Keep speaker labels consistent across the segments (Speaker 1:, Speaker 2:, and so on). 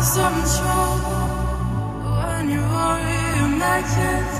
Speaker 1: some trouble when you worry you make it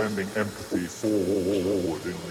Speaker 2: extending empathy forward in